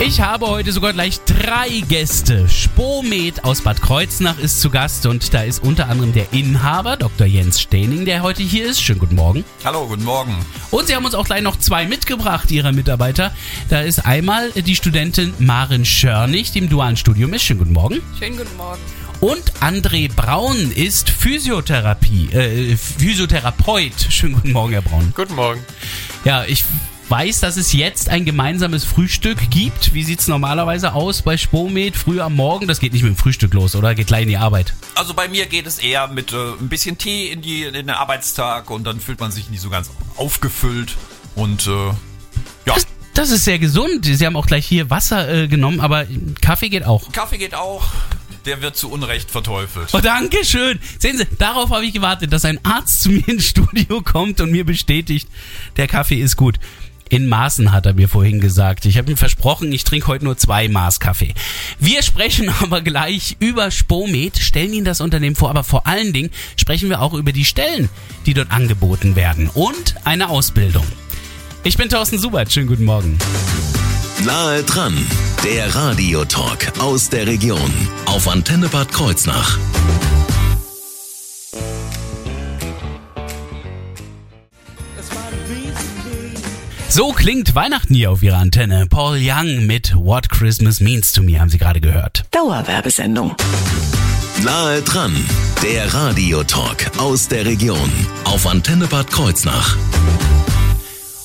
Ich habe heute sogar gleich drei Gäste. Spomet aus Bad Kreuznach ist zu Gast und da ist unter anderem der Inhaber, Dr. Jens Stening, der heute hier ist. Schönen guten Morgen. Hallo, guten Morgen. Und sie haben uns auch gleich noch zwei mitgebracht, ihrer Mitarbeiter. Da ist einmal die Studentin Maren Schörnig, die im dualen Studium ist. Schönen guten Morgen. Schönen guten Morgen. Und André Braun ist Physiotherapie, äh, Physiotherapeut. Schönen guten Morgen, Herr Braun. Guten Morgen. Ja, ich weiß, dass es jetzt ein gemeinsames Frühstück gibt. Wie sieht's normalerweise aus bei Spomet früh am Morgen? Das geht nicht mit dem Frühstück los, oder? Geht gleich in die Arbeit. Also bei mir geht es eher mit äh, ein bisschen Tee in, die, in den Arbeitstag und dann fühlt man sich nicht so ganz aufgefüllt und äh, ja. Das, das ist sehr gesund. Sie haben auch gleich hier Wasser äh, genommen, aber Kaffee geht auch. Kaffee geht auch. Der wird zu Unrecht verteufelt. Oh, danke schön. Sehen Sie, darauf habe ich gewartet, dass ein Arzt zu mir ins Studio kommt und mir bestätigt, der Kaffee ist gut. In Maßen hat er mir vorhin gesagt. Ich habe ihm versprochen, ich trinke heute nur zwei Maß Kaffee. Wir sprechen aber gleich über Spomet, stellen Ihnen das Unternehmen vor, aber vor allen Dingen sprechen wir auch über die Stellen, die dort angeboten werden und eine Ausbildung. Ich bin Thorsten Subert, schönen guten Morgen. Nahe dran, der Radiotalk aus der Region auf Antenne Bad Kreuznach. So klingt Weihnachten hier auf Ihrer Antenne. Paul Young mit What Christmas Means to Me haben Sie gerade gehört. Dauerwerbesendung. Nahe dran, der Radiotalk aus der Region auf Antenne Bad Kreuznach.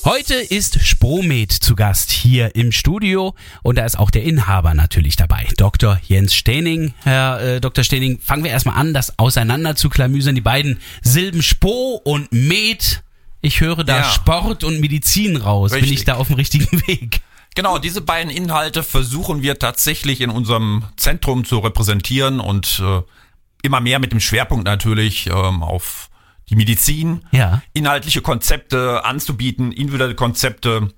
Heute ist Spomet zu Gast hier im Studio und da ist auch der Inhaber natürlich dabei, Dr. Jens Stening. Herr äh, Dr. Stening, fangen wir erstmal an, das auseinander zu klamüsern, die beiden Silben Spo und Med. Ich höre da Ja. Sport und Medizin raus. Bin Richtig. ich da auf dem richtigen Weg? Genau, diese beiden Inhalte versuchen wir tatsächlich in unserem Zentrum zu repräsentieren und äh, immer mehr mit dem Schwerpunkt natürlich ähm, auf die Medizin, Ja. inhaltliche Konzepte anzubieten, individuelle Konzepte.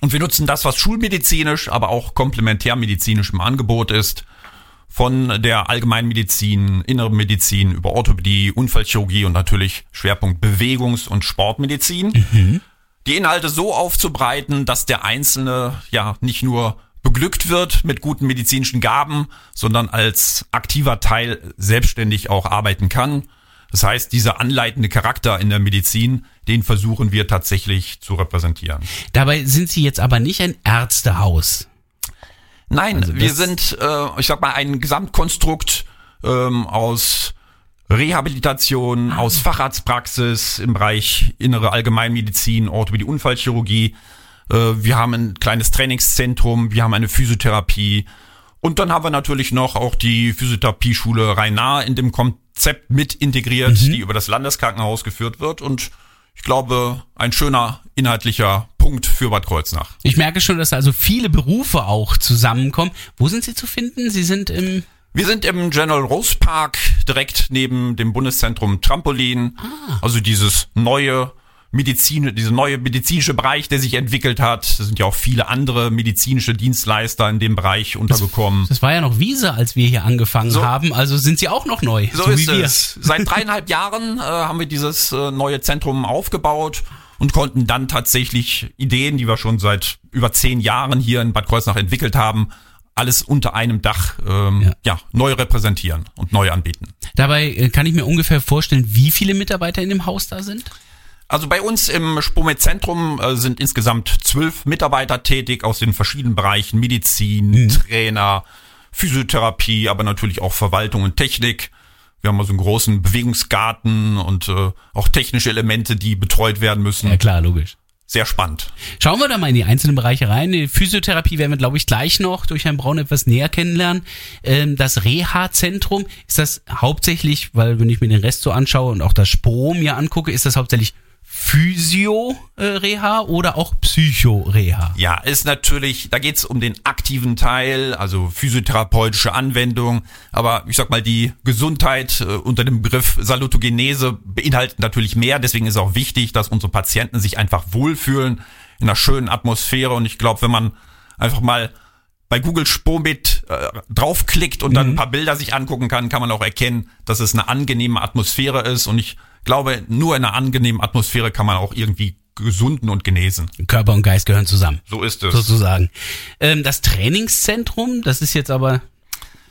Und wir nutzen das, was schulmedizinisch, aber auch komplementärmedizinisch im Angebot ist. Von der Allgemeinmedizin, innere Medizin über Orthopädie, Unfallchirurgie und natürlich Schwerpunkt Bewegungs- und Sportmedizin. Die Inhalte so aufzubreiten, dass der Einzelne ja nicht nur beglückt wird mit guten medizinischen Gaben, sondern als aktiver Teil selbstständig auch arbeiten kann. Das heißt, dieser anleitende Charakter in der Medizin, den versuchen wir tatsächlich zu repräsentieren. Dabei sind Sie jetzt aber nicht ein Ärztehaus. Nein, Also wir sind, äh, ich sag mal, ein Gesamtkonstrukt ähm, aus Rehabilitation, Ah. aus Facharztpraxis im Bereich innere Allgemeinmedizin, Orthopädie, Unfallchirurgie. Äh, wir haben ein kleines Trainingszentrum, wir haben eine Physiotherapie und dann haben wir natürlich noch auch die Physiotherapieschule Rhein-Nahe in dem Konzept mit integriert, Mhm. die über das Landeskrankenhaus geführt wird und ich glaube, ein schöner inhaltlicher Punkt für Bad Kreuznach. Ich merke schon, dass also viele Berufe auch zusammenkommen. Wo sind Sie zu finden? Sie sind im Wir sind im General Rose Park, direkt neben dem Bundeszentrum Trampolin. Also dieses neue Medizin, diese neue medizinische Bereich, der sich entwickelt hat. Es sind ja auch viele andere medizinische Dienstleister in dem Bereich untergekommen. Das war ja noch Wiese, als wir hier angefangen So. haben. Also sind Sie auch noch neu. So, ist es. Seit dreieinhalb Jahren äh, haben wir dieses äh, neue Zentrum aufgebaut und konnten dann tatsächlich Ideen, die wir schon seit über zehn Jahren hier in Bad Kreuznach entwickelt haben, alles unter einem Dach ähm, Ja. ja. neu repräsentieren und neu anbieten. Dabei äh, kann ich mir ungefähr vorstellen, wie viele Mitarbeiter in dem Haus da sind. Also bei uns im Spomet-Zentrum äh, sind insgesamt zwölf Mitarbeiter tätig aus den verschiedenen Bereichen Medizin, Trainer, Physiotherapie, aber natürlich auch Verwaltung und Technik. Wir haben also einen großen Bewegungsgarten und äh, auch technische Elemente, die betreut werden müssen. Ja klar, logisch. Sehr spannend. Schauen wir da mal in die einzelnen Bereiche rein. Die Physiotherapie werden wir, glaube ich, gleich noch durch Herrn Braun etwas näher kennenlernen. Ähm, das Reha-Zentrum, ist das hauptsächlich, weil wenn ich mir den Rest so anschaue und auch das Spro mir angucke, ist das hauptsächlich Physio-Reha oder auch Psycho-Reha? Ja, ist natürlich, da geht's um den aktiven Teil, also physiotherapeutische Anwendung, aber ich sag mal, die Gesundheit äh, unter dem Begriff Salutogenese beinhaltet natürlich mehr, deswegen ist auch wichtig, dass unsere Patienten sich einfach wohlfühlen in einer schönen Atmosphäre. Und ich glaube, wenn man einfach mal bei Google Spomit äh, draufklickt und dann ein paar Bilder sich angucken kann, kann man auch erkennen, dass es eine angenehme Atmosphäre ist. Und ich glaube, nur in einer angenehmen Atmosphäre kann man auch irgendwie gesunden und genesen. Körper und Geist gehören zusammen. So ist es. sozusagen. Ähm, das Trainingszentrum, das ist jetzt aber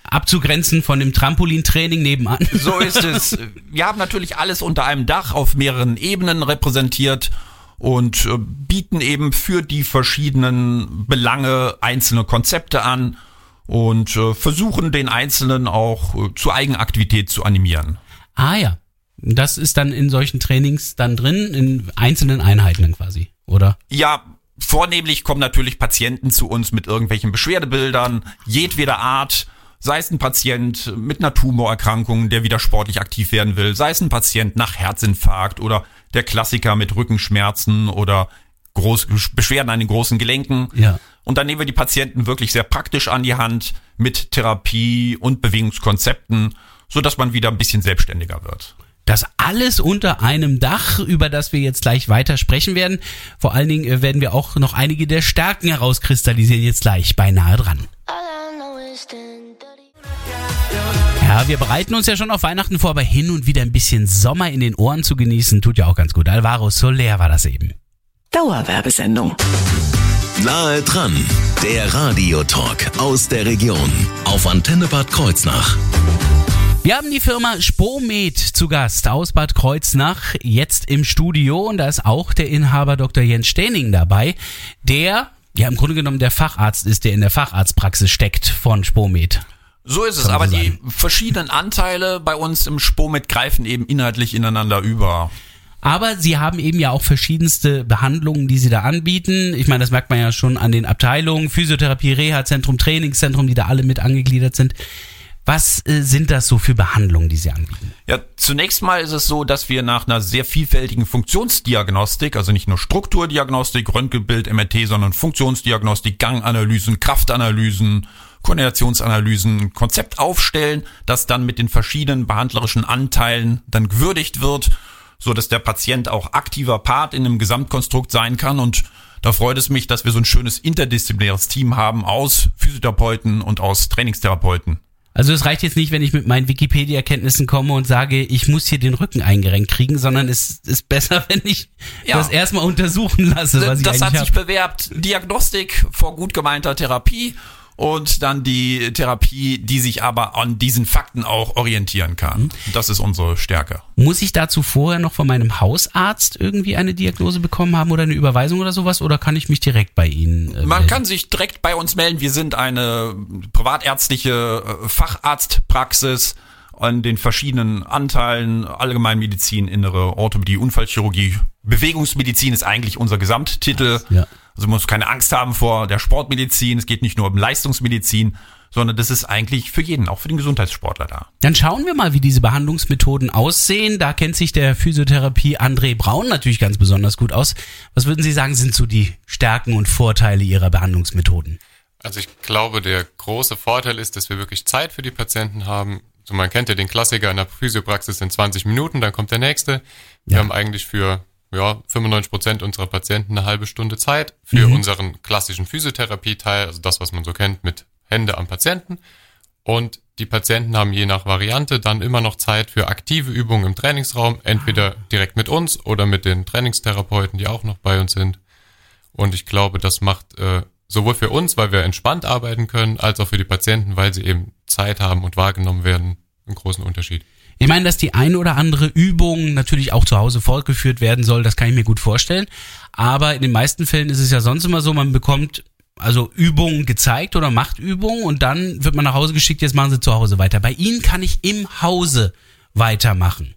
abzugrenzen von dem Trampolintraining nebenan. So ist es. Wir haben natürlich alles unter einem Dach auf mehreren Ebenen repräsentiert und äh, bieten eben für die verschiedenen Belange einzelne Konzepte an und äh, versuchen den Einzelnen auch äh, zur Eigenaktivität zu animieren. Ah ja. Das ist dann in solchen Trainings dann drin, in einzelnen Einheiten quasi, oder? Ja, vornehmlich kommen natürlich Patienten zu uns mit irgendwelchen Beschwerdebildern jedweder Art. Sei es ein Patient mit einer Tumorerkrankung, der wieder sportlich aktiv werden will, sei es ein Patient nach Herzinfarkt oder der Klassiker mit Rückenschmerzen oder Groß Beschwerden an den großen Gelenken. Ja. Und dann nehmen wir die Patienten wirklich sehr praktisch an die Hand mit Therapie und Bewegungskonzepten, so dass man wieder ein bisschen selbstständiger wird. Das alles unter einem Dach, über das wir jetzt gleich weiter sprechen werden. Vor allen Dingen äh, werden wir auch noch einige der Stärken herauskristallisieren, jetzt gleich beinahe dran. Ja, wir bereiten uns ja schon auf Weihnachten vor, aber hin und wieder ein bisschen Sommer in den Ohren zu genießen, tut ja auch ganz gut. Alvaro Soler war das eben. Dauerwerbesendung. Nahe dran, der Radiotalk aus der Region auf Antenne Bad Kreuznach. Wir haben die Firma Spomed zu Gast aus Bad Kreuznach jetzt im Studio und da ist auch der Inhaber Dr. Jens Stening dabei, der ja im Grunde genommen der Facharzt ist, der in der Facharztpraxis steckt von Spomed. So ist es, aber die verschiedenen Anteile bei uns im Spomit greifen eben inhaltlich ineinander über. Aber sie haben eben ja auch verschiedenste Behandlungen, die sie da anbieten. Ich meine, das merkt man ja schon an den Abteilungen, Physiotherapie, Reha-Zentrum, Trainingszentrum, die da alle mit angegliedert sind. Was äh, sind das so für Behandlungen, die sie anbieten? Ja, zunächst mal ist es so, dass wir nach einer sehr vielfältigen Funktionsdiagnostik, also nicht nur Strukturdiagnostik, Röntgenbild, MRT, sondern Funktionsdiagnostik, Ganganalysen, Kraftanalysen, Koordinationsanalysen, Konzept aufstellen, das dann mit den verschiedenen behandlerischen Anteilen dann gewürdigt wird, so dass der Patient auch aktiver Part in einem Gesamtkonstrukt sein kann und da freut es mich, dass wir so ein schönes interdisziplinäres Team haben aus Physiotherapeuten und aus Trainingstherapeuten. Also es reicht jetzt nicht, wenn ich mit meinen Wikipedia-Kenntnissen komme und sage, ich muss hier den Rücken eingerenkt kriegen, sondern es ist besser, wenn ich Ja. das erstmal untersuchen lasse, was ich das hat eigentlich sich habe. bewährt. Diagnostik vor gut gemeinter Therapie und dann die Therapie, die sich aber an diesen Fakten auch orientieren kann. Das ist unsere Stärke. Muss ich dazu vorher noch von meinem Hausarzt irgendwie eine Diagnose bekommen haben oder eine Überweisung oder sowas oder kann ich mich direkt bei Ihnen äh, Man melden? kann sich direkt bei uns melden. Wir sind eine privatärztliche äh, Facharztpraxis an den verschiedenen Anteilen, Allgemeinmedizin, innere Orthopädie, Unfallchirurgie. Bewegungsmedizin ist eigentlich unser Gesamttitel. Ja. Also man muss keine Angst haben vor der Sportmedizin. Es geht nicht nur um Leistungsmedizin, sondern das ist eigentlich für jeden, auch für den Gesundheitssportler da. Dann schauen wir mal, wie diese Behandlungsmethoden aussehen. Da kennt sich der Physiotherapie André Braun natürlich ganz besonders gut aus. Was würden Sie sagen, sind so die Stärken und Vorteile Ihrer Behandlungsmethoden? Also ich glaube, der große Vorteil ist, dass wir wirklich Zeit für die Patienten haben. So man kennt ja den Klassiker in der Physiopraxis in 20 Minuten, dann kommt der nächste. Wir Ja. haben eigentlich für ja, 95 Prozent unserer Patienten eine halbe Stunde Zeit für unseren klassischen Physiotherapie-Teil, also das, was man so kennt mit Hände am Patienten. Und die Patienten haben je nach Variante dann immer noch Zeit für aktive Übungen im Trainingsraum, entweder direkt mit uns oder mit den Trainingstherapeuten, die auch noch bei uns sind. Und ich glaube, das macht äh, sowohl für uns, weil wir entspannt arbeiten können, als auch für die Patienten, weil sie eben Zeit haben und wahrgenommen werden, einen großen Unterschied. Ich meine, dass die eine oder andere Übung natürlich auch zu Hause fortgeführt werden soll, das kann ich mir gut vorstellen. Aber in den meisten Fällen ist es ja sonst immer so, man bekommt also Übungen gezeigt oder macht Übungen und dann wird man nach Hause geschickt, jetzt machen Sie zu Hause weiter. Bei Ihnen kann ich im Hause weitermachen.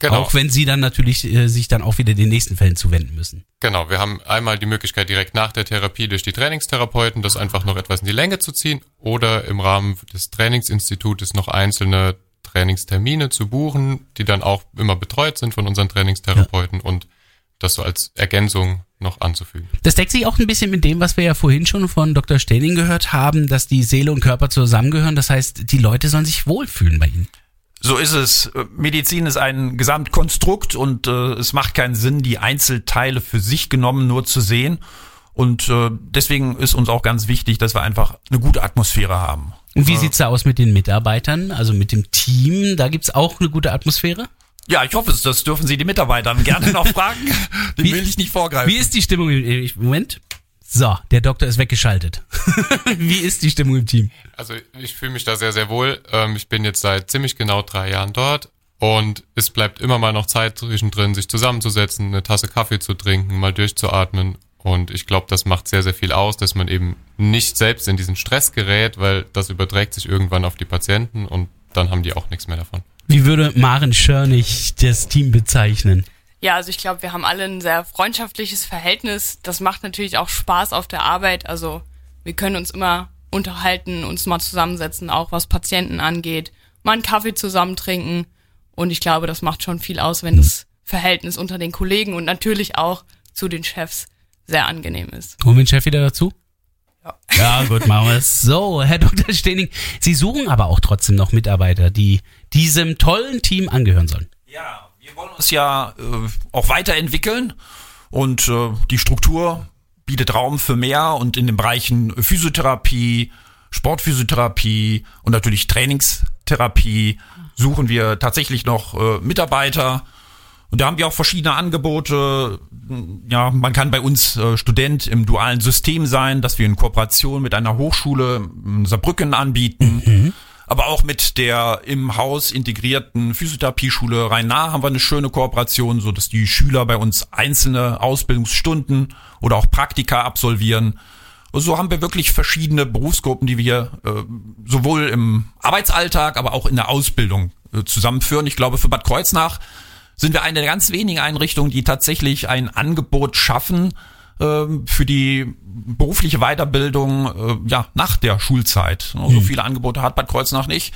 Genau. Auch wenn Sie dann natürlich äh, sich dann auch wieder den nächsten Fällen zuwenden müssen. Genau, wir haben einmal die Möglichkeit, direkt nach der Therapie durch die Trainingstherapeuten das einfach noch etwas in die Länge zu ziehen oder im Rahmen des Trainingsinstitutes noch einzelne Trainingstermine zu buchen, die dann auch immer betreut sind von unseren Trainingstherapeuten und das so als Ergänzung noch anzufügen. Das deckt sich auch ein bisschen mit dem, was wir ja vorhin schon von Dr. Stelling gehört haben, dass die Seele und Körper zusammengehören. Das heißt, die Leute sollen sich wohlfühlen bei Ihnen. So ist es. Medizin ist ein Gesamtkonstrukt und äh, es macht keinen Sinn, die Einzelteile für sich genommen nur zu sehen. Und äh, deswegen ist uns auch ganz wichtig, dass wir einfach eine gute Atmosphäre haben. Und wie sieht's da aus mit den Mitarbeitern, also mit dem Team? Da gibt's auch eine gute Atmosphäre? Ja, ich hoffe es. Das dürfen Sie die Mitarbeiter gerne noch fragen. Die Wie- will ich nicht vorgreifen. Wie ist die Stimmung im im Moment? So, der Doktor ist weggeschaltet. wie ist die Stimmung im Team? Also ich fühle mich da sehr, sehr wohl. Ähm, ich bin jetzt seit ziemlich genau drei Jahren dort und es bleibt immer mal noch Zeit zwischendrin, sich zusammenzusetzen, eine Tasse Kaffee zu trinken, mal durchzuatmen. Und ich glaube, das macht sehr, sehr viel aus, dass man eben nicht selbst in diesen Stress gerät, weil das überträgt sich irgendwann auf die Patienten und dann haben die auch nichts mehr davon. Wie würde Maren Schörnig das Team bezeichnen? Ja, also ich glaube, wir haben alle ein sehr freundschaftliches Verhältnis. Das macht natürlich auch Spaß auf der Arbeit. Also wir können uns immer unterhalten, uns mal zusammensetzen, auch was Patienten angeht, mal einen Kaffee zusammen trinken. Und ich glaube, das macht schon viel aus, wenn das Verhältnis unter den Kollegen und natürlich auch zu den Chefs sehr angenehm ist. Holen wir den Chef wieder dazu? Ja. Ja, gut, machen wir es. So, Herr Dr. Stening, Sie suchen aber auch trotzdem noch Mitarbeiter, die diesem tollen Team angehören sollen. Ja, wir wollen uns ja äh, auch weiterentwickeln und äh, die Struktur bietet Raum für mehr und in den Bereichen Physiotherapie, Sportphysiotherapie und natürlich Trainingstherapie suchen wir tatsächlich noch äh, Mitarbeiter. Und da haben wir auch verschiedene Angebote. Ja, man kann bei uns äh, Student im dualen System sein, dass wir in Kooperation mit einer Hochschule in Saarbrücken anbieten. Aber auch mit der im Haus integrierten Physiotherapieschule Rhein-Nahe haben wir eine schöne Kooperation, so dass die Schüler bei uns einzelne Ausbildungsstunden oder auch Praktika absolvieren. Und so haben wir wirklich verschiedene Berufsgruppen, die wir äh, sowohl im Arbeitsalltag, aber auch in der Ausbildung äh, zusammenführen. Ich glaube, für Bad Kreuznach sind wir eine der ganz wenigen Einrichtungen, die tatsächlich ein Angebot schaffen ähm, für die berufliche Weiterbildung äh, ja nach der Schulzeit. So viele Angebote hat Bad Kreuznach nicht.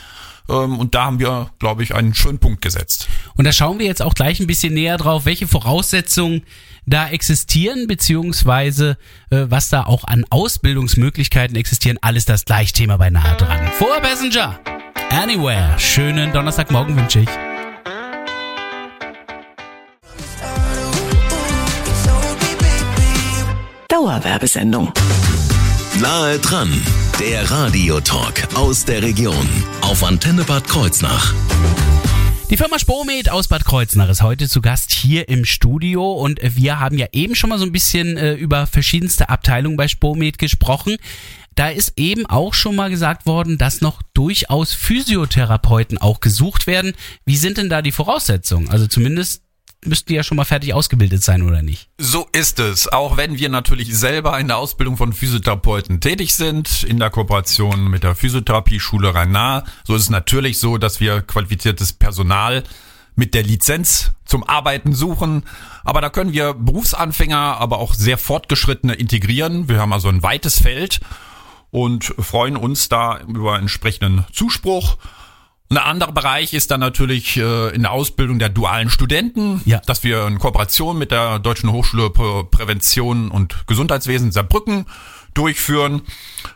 Ähm, und da haben wir, glaube ich, einen schönen Punkt gesetzt. Und da schauen wir jetzt auch gleich ein bisschen näher drauf, welche Voraussetzungen da existieren, beziehungsweise äh, was da auch an Ausbildungsmöglichkeiten existieren. Alles das Gleichthema bei Nahe dran. Vor Passenger, Anywhere. Schönen Donnerstagmorgen wünsche ich. Dauerwerbesendung. Nahe dran, der Radiotalk aus der Region auf Antenne Bad Kreuznach. Die Firma Spomed aus Bad Kreuznach ist heute zu Gast hier im Studio und wir haben ja eben schon mal so ein bisschen äh, über verschiedenste Abteilungen bei Spomed gesprochen. Da ist eben auch schon mal gesagt worden, dass noch durchaus Physiotherapeuten auch gesucht werden. Wie sind denn da die Voraussetzungen? Also zumindest müssten die ja schon mal fertig ausgebildet sein, oder nicht? So ist es. Auch wenn wir natürlich selber in der Ausbildung von Physiotherapeuten tätig sind, in der Kooperation mit der Physiotherapieschule Rhein-Nahe, so ist es natürlich so, dass wir qualifiziertes Personal mit der Lizenz zum Arbeiten suchen. Aber da können wir Berufsanfänger, aber auch sehr fortgeschrittene integrieren. Wir haben also ein weites Feld und freuen uns da über entsprechenden Zuspruch. Ein anderer Bereich ist dann natürlich äh, in der Ausbildung der dualen Studenten, Ja. dass wir in Kooperation mit der Deutschen Hochschule für Prävention und Gesundheitswesen Saarbrücken durchführen.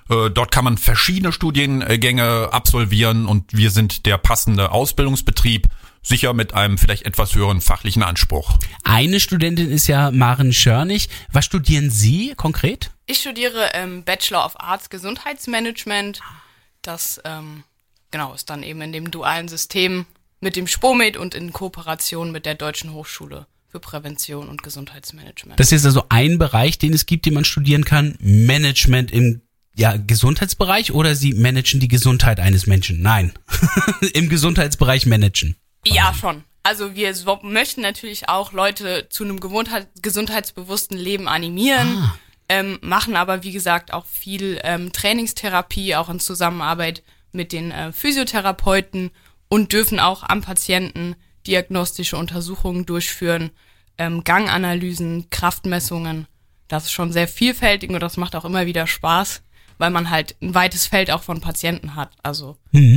Äh, dort kann man verschiedene Studiengänge absolvieren und wir sind der passende Ausbildungsbetrieb, sicher mit einem vielleicht etwas höheren fachlichen Anspruch. Eine Studentin ist ja Maren Schörnig. Was studieren Sie konkret? Ich studiere ähm, Bachelor of Arts Gesundheitsmanagement. Das ähm, genau ist dann eben in dem dualen System mit dem Spomed und in Kooperation mit der Deutschen Hochschule für Prävention und Gesundheitsmanagement. Das ist also ein Bereich, den es gibt, den man studieren kann. Management im ja, Gesundheitsbereich oder Sie managen die Gesundheit eines Menschen? Nein. Im Gesundheitsbereich managen. Ja, schon. Also wir möchten natürlich auch Leute zu einem gesundheitsbewussten Leben animieren, ähm, machen aber wie gesagt auch viel ähm, Trainingstherapie, auch in Zusammenarbeit mit den äh, Physiotherapeuten und dürfen auch am Patienten diagnostische Untersuchungen durchführen, ähm, Ganganalysen, Kraftmessungen. Das ist schon sehr vielfältig und das macht auch immer wieder Spaß, weil man halt ein weites Feld auch von Patienten hat. Also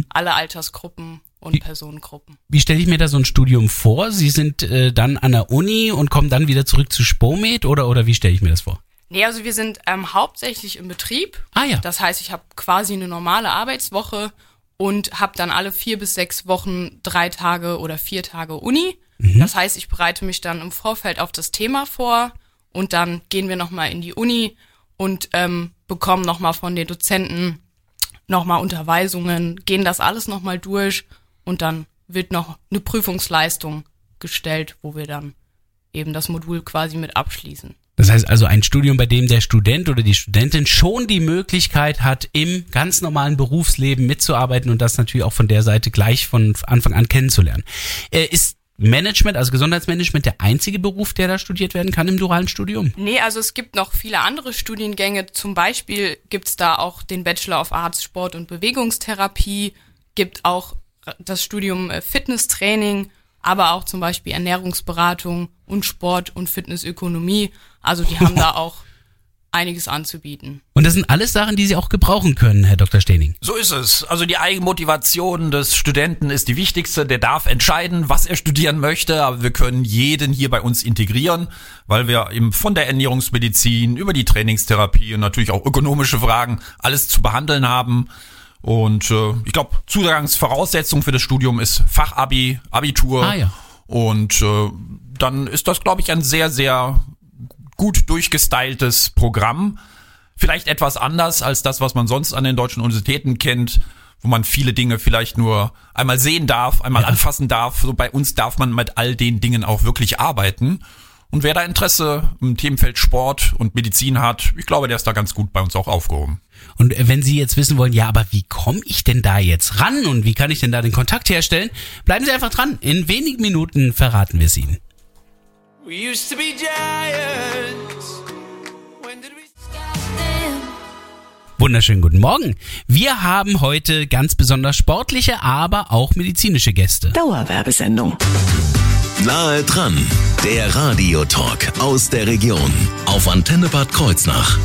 alle Altersgruppen und Personengruppen. Wie stelle ich mir da so ein Studium vor? Sie sind äh, dann an der Uni und kommen dann wieder zurück zu Spomed oder, oder wie stelle ich mir das vor? Nee, also wir sind ähm, hauptsächlich im Betrieb. Ah ja. Das heißt, ich habe quasi eine normale Arbeitswoche und habe dann alle vier bis sechs Wochen drei Tage oder vier Tage Uni. Das heißt, ich bereite mich dann im Vorfeld auf das Thema vor und dann gehen wir nochmal in die Uni und ähm, bekommen nochmal von den Dozenten nochmal Unterweisungen, gehen das alles nochmal durch und dann wird noch eine Prüfungsleistung gestellt, wo wir dann eben das Modul quasi mit abschließen. Das heißt also ein Studium, bei dem der Student oder die Studentin schon die Möglichkeit hat, im ganz normalen Berufsleben mitzuarbeiten und das natürlich auch von der Seite gleich von Anfang an kennenzulernen. Äh, ist Management, also Gesundheitsmanagement, der einzige Beruf, der da studiert werden kann im dualen Studium? Nee, also es gibt noch viele andere Studiengänge. Zum Beispiel gibt's da auch den Bachelor of Arts, Sport und Bewegungstherapie, gibt auch das Studium äh, Fitnesstraining, aber auch zum Beispiel Ernährungsberatung und Sport und Fitnessökonomie. Also die haben da auch einiges anzubieten. Und das sind alles Sachen, die Sie auch gebrauchen können, Herr Dr. Stening. So ist es. Also die Eigenmotivation des Studenten ist die wichtigste. Der darf entscheiden, was er studieren möchte, aber wir können jeden hier bei uns integrieren, weil wir eben von der Ernährungsmedizin über die Trainingstherapie und natürlich auch ökonomische Fragen alles zu behandeln haben. Und äh, ich glaube, Zugangsvoraussetzung für das Studium ist Fachabi, Abitur. Ah, ja. Und äh, dann ist das, glaube ich, ein sehr, sehr gut durchgestyltes Programm. Vielleicht etwas anders als das, was man sonst an den deutschen Universitäten kennt, wo man viele Dinge vielleicht nur einmal sehen darf, einmal Ja. anfassen darf. So bei uns darf man mit all den Dingen auch wirklich arbeiten. Und wer da Interesse im Themenfeld Sport und Medizin hat, ich glaube, der ist da ganz gut bei uns auch aufgehoben. Und wenn Sie jetzt wissen wollen, ja, aber wie komme ich denn da jetzt ran und wie kann ich denn da den Kontakt herstellen, bleiben Sie einfach dran. In wenigen Minuten verraten wir es Ihnen. We used to be giants. When did we Wunderschönen guten Morgen. Wir haben heute ganz besonders sportliche, aber auch medizinische Gäste. Dauerwerbesendung. Nahe dran, der Radiotalk aus der Region auf Antenne Bad Kreuznach.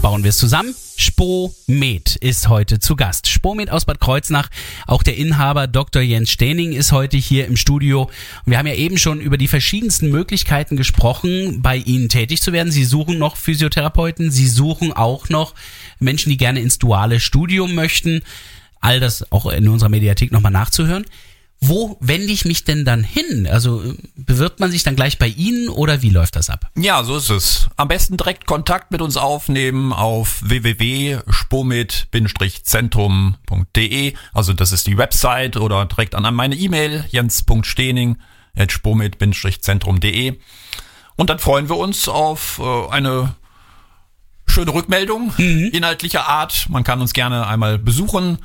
Bauen wir es zusammen. Spomed ist heute zu Gast. Spomed aus Bad Kreuznach, auch der Inhaber Dr. Jens Stening ist heute hier im Studio. Wir haben ja eben schon über die verschiedensten Möglichkeiten gesprochen, bei Ihnen tätig zu werden. Sie suchen noch Physiotherapeuten, Sie suchen auch noch Menschen, die gerne ins duale Studium möchten. All das auch in unserer Mediathek nochmal nachzuhören. Wo wende ich mich denn dann hin? Also äh, bewirbt man sich dann gleich bei Ihnen oder wie läuft das ab? Ja, so ist es. Am besten direkt Kontakt mit uns aufnehmen auf www.spomit-zentrum.de. Also das ist die Website oder direkt an meine E-Mail jens.stening.spomit-zentrum.de. Und dann freuen wir uns auf äh, eine schöne Rückmeldung inhaltlicher Art. Man kann uns gerne einmal besuchen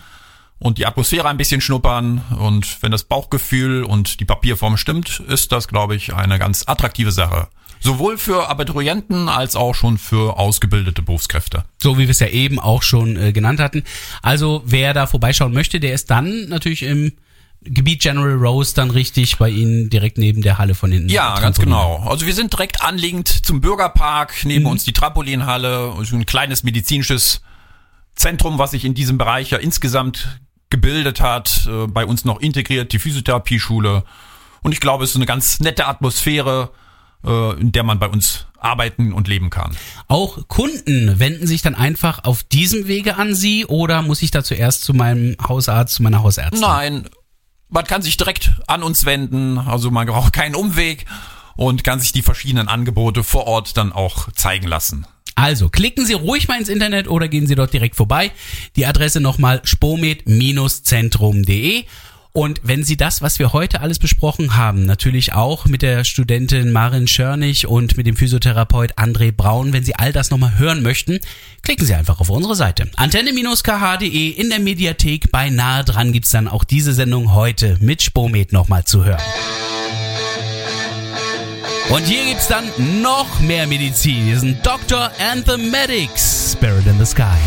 und die Atmosphäre ein bisschen schnuppern. Und wenn das Bauchgefühl und die Papierform stimmt, ist das, glaube ich, eine ganz attraktive Sache. Sowohl für Abiturienten als auch schon für ausgebildete Berufskräfte. So wie wir es ja eben auch schon äh, genannt hatten. Also wer da vorbeischauen möchte, der ist dann natürlich im Gebiet General Rose dann richtig bei Ihnen direkt neben der Halle von hinten. Ja, ganz genau. Also wir sind direkt anliegend zum Bürgerpark, neben uns die Trampolinhalle, ein kleines medizinisches Zentrum, was sich in diesem Bereich ja insgesamt gebildet hat, äh, bei uns noch integriert, die Physiotherapieschule. Und ich glaube, es ist eine ganz nette Atmosphäre, äh, in der man bei uns arbeiten und leben kann. Auch Kunden wenden sich dann einfach auf diesem Wege an Sie oder muss ich da zuerst zu meinem Hausarzt, zu meiner Hausärztin? Nein, man kann sich direkt an uns wenden, also man braucht keinen Umweg und kann sich die verschiedenen Angebote vor Ort dann auch zeigen lassen. Also klicken Sie ruhig mal ins Internet oder gehen Sie dort direkt vorbei. Die Adresse nochmal spomed-zentrum.de. Und wenn Sie das, was wir heute alles besprochen haben, natürlich auch mit der Studentin Marin Schörnig und mit dem Physiotherapeut André Braun, wenn Sie all das nochmal hören möchten, klicken Sie einfach auf unsere Seite. Antenne-kh.de in der Mediathek bei Nahe dran gibt's dann auch diese Sendung heute mit Spomed nochmal zu hören. Und hier gibt's dann noch mehr Medizin. Hier sind Doctor and the Medics, Spirit in the Sky.